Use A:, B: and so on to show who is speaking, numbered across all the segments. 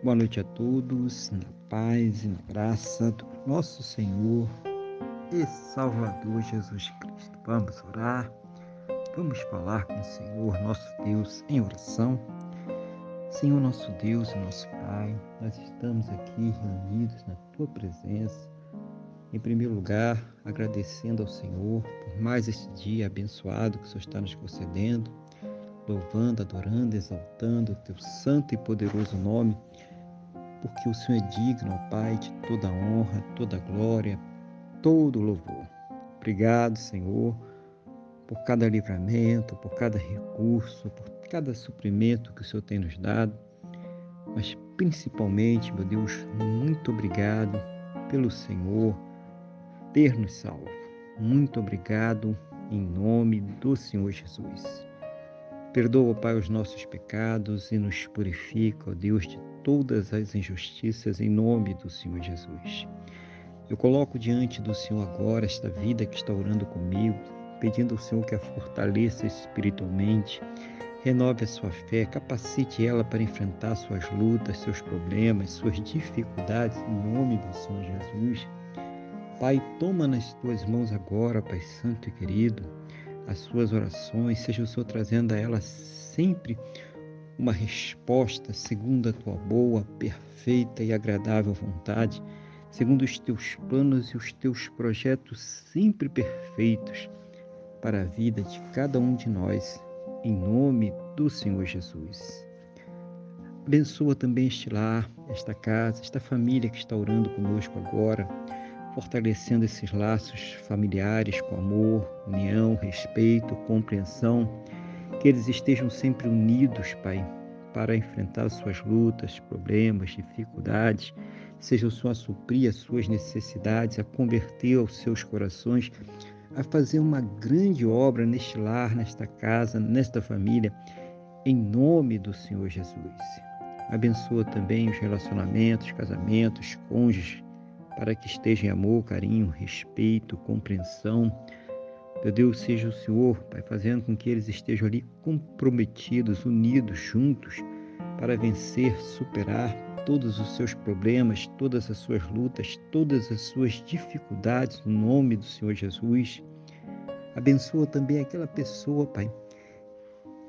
A: Boa noite a todos, na paz e na graça do nosso Senhor e Salvador Jesus Cristo. Vamos orar, vamos falar com o Senhor, nosso Deus, em oração. Senhor, nosso Deus e nosso Pai, nós estamos aqui reunidos na Tua presença. Em primeiro lugar, agradecendo ao Senhor por mais este dia abençoado que o Senhor está nos concedendo louvando, adorando, exaltando o teu santo e poderoso nome, porque o Senhor é digno, ó Pai, de toda honra, toda glória, todo louvor. Obrigado, Senhor, por cada livramento, por cada recurso, por cada suprimento que o Senhor tem nos dado, mas principalmente, meu Deus, muito obrigado pelo Senhor ter nos salvo. Muito obrigado em nome do Senhor Jesus. Perdoa, Pai, os nossos pecados e nos purifica, ó Deus, de todas as injustiças em nome do Senhor Jesus. Eu coloco diante do Senhor agora esta vida que está orando comigo, pedindo ao Senhor que a fortaleça espiritualmente, renove a sua fé, capacite ela para enfrentar suas lutas, seus problemas, suas dificuldades em nome do Senhor Jesus. Pai, toma nas tuas mãos agora, Pai Santo e querido, as suas orações, seja o Senhor trazendo a elas sempre uma resposta segundo a tua boa, perfeita e agradável vontade, segundo os teus planos e os teus projetos sempre perfeitos para a vida de cada um de nós, em nome do Senhor Jesus. Abençoa também este lar, esta casa, esta família que está orando conosco agora fortalecendo esses laços familiares com amor, união, respeito, compreensão, que eles estejam sempre unidos, Pai, para enfrentar suas lutas, problemas, dificuldades, seja o Senhor a suprir as suas necessidades, a converter os seus corações, a fazer uma grande obra neste lar, nesta casa, nesta família, em nome do Senhor Jesus. Abençoa também os relacionamentos, casamentos, cônjuges, para que esteja em amor, carinho, respeito, compreensão. Meu Deus, seja o Senhor, Pai, fazendo com que eles estejam ali comprometidos, unidos, juntos, para vencer, superar todos os seus problemas, todas as suas lutas, todas as suas dificuldades, no nome do Senhor Jesus. Abençoa também aquela pessoa, Pai,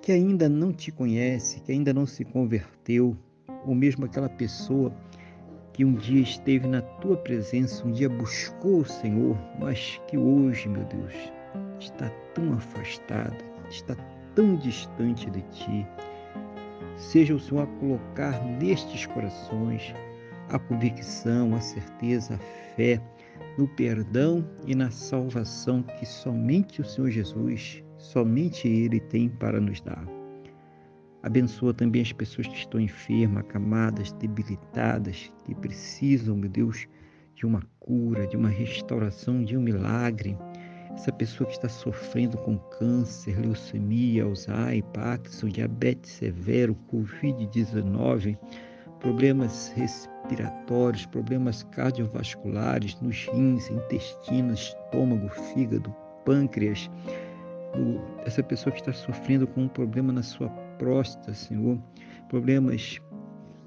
A: que ainda não te conhece, que ainda não se converteu, ou mesmo aquela pessoa que um dia esteve na tua presença, um dia buscou o Senhor, mas que hoje, meu Deus, está tão afastada, está tão distante de ti. Seja o Senhor a colocar nestes corações a convicção, a certeza, a fé no perdão e na salvação que somente o Senhor Jesus, somente Ele tem para nos dar. Abençoa também as pessoas que estão enfermas, acamadas, debilitadas, que precisam, meu Deus, de uma cura, de uma restauração, de um milagre. Essa pessoa que está sofrendo com câncer, leucemia, Alzheimer, Parkinson, diabetes severo, Covid-19, problemas respiratórios, problemas cardiovasculares nos rins, intestino, estômago, fígado, pâncreas. Essa pessoa que está sofrendo com um problema na sua próstata, Senhor, problemas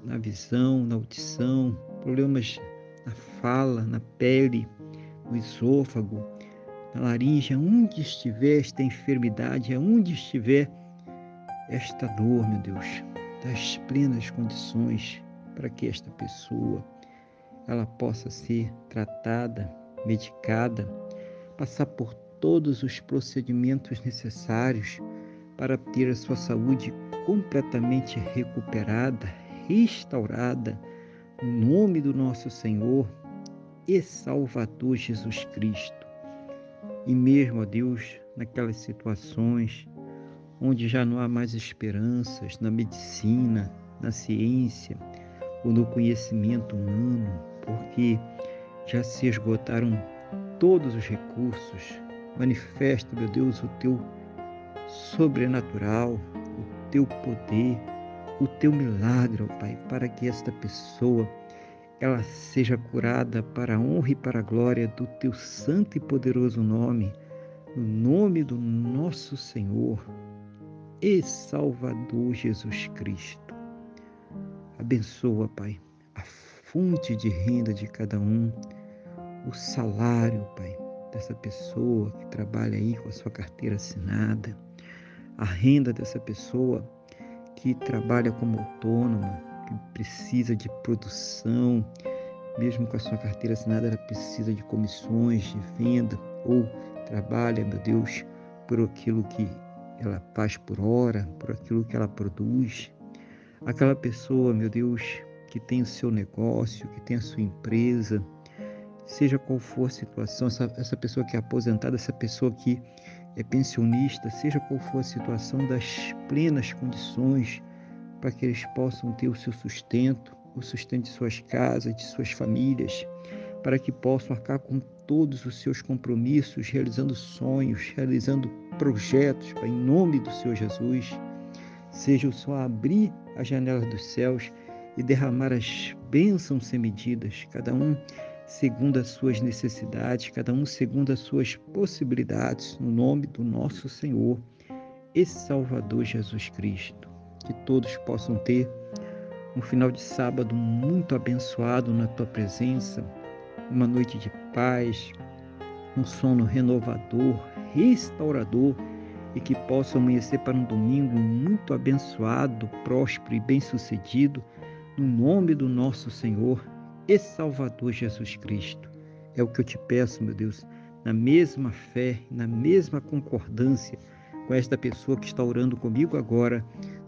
A: na visão, na audição, problemas na fala, na pele, no esôfago, na laringe, onde estiver esta enfermidade, aonde estiver esta dor, meu Deus, das plenas condições para que esta pessoa ela possa ser tratada, medicada, passar por todos os procedimentos necessários para ter a sua saúde completamente recuperada, restaurada, no nome do nosso Senhor e Salvador Jesus Cristo. E mesmo, ó Deus, naquelas situações onde já não há mais esperanças na medicina, na ciência ou no conhecimento humano, porque já se esgotaram todos os recursos, manifesta, meu Deus, o teu sobrenatural, o teu poder, o teu milagre, ó Pai, para que esta pessoa ela seja curada para a honra e para a glória do teu santo e poderoso nome, no nome do nosso Senhor e Salvador Jesus Cristo. Abençoa, Pai, a fonte de renda de cada um, o salário, Pai, dessa pessoa que trabalha aí com a sua carteira assinada, a renda dessa pessoa que trabalha como autônoma, precisa de produção, mesmo com a sua carteira assinada, ela precisa de comissões de venda ou trabalha, meu Deus, por aquilo que ela faz por hora, por aquilo que ela produz. Aquela pessoa, meu Deus, que tem o seu negócio, que tem a sua empresa, seja qual for a situação, essa, essa pessoa que é aposentada, essa pessoa que é pensionista, seja qual for a situação, das plenas condições para que eles possam ter o seu sustento, o sustento de suas casas, de suas famílias, para que possam arcar com todos os seus compromissos, realizando sonhos, realizando projetos, Pai, em nome do Senhor Jesus. Seja o Senhor abrir as janelas dos céus e derramar as bênçãos sem medidas, cada um segundo as suas necessidades, cada um segundo as suas possibilidades, no nome do nosso Senhor e Salvador Jesus Cristo. Que todos possam ter um final de sábado muito abençoado na tua presença, uma noite de paz, um sono renovador, restaurador e que possa amanhecer para um domingo muito abençoado, próspero e bem-sucedido, no nome do nosso Senhor e Salvador Jesus Cristo. É o que eu te peço, meu Deus, na mesma fé, na mesma concordância com esta pessoa que está orando comigo agora,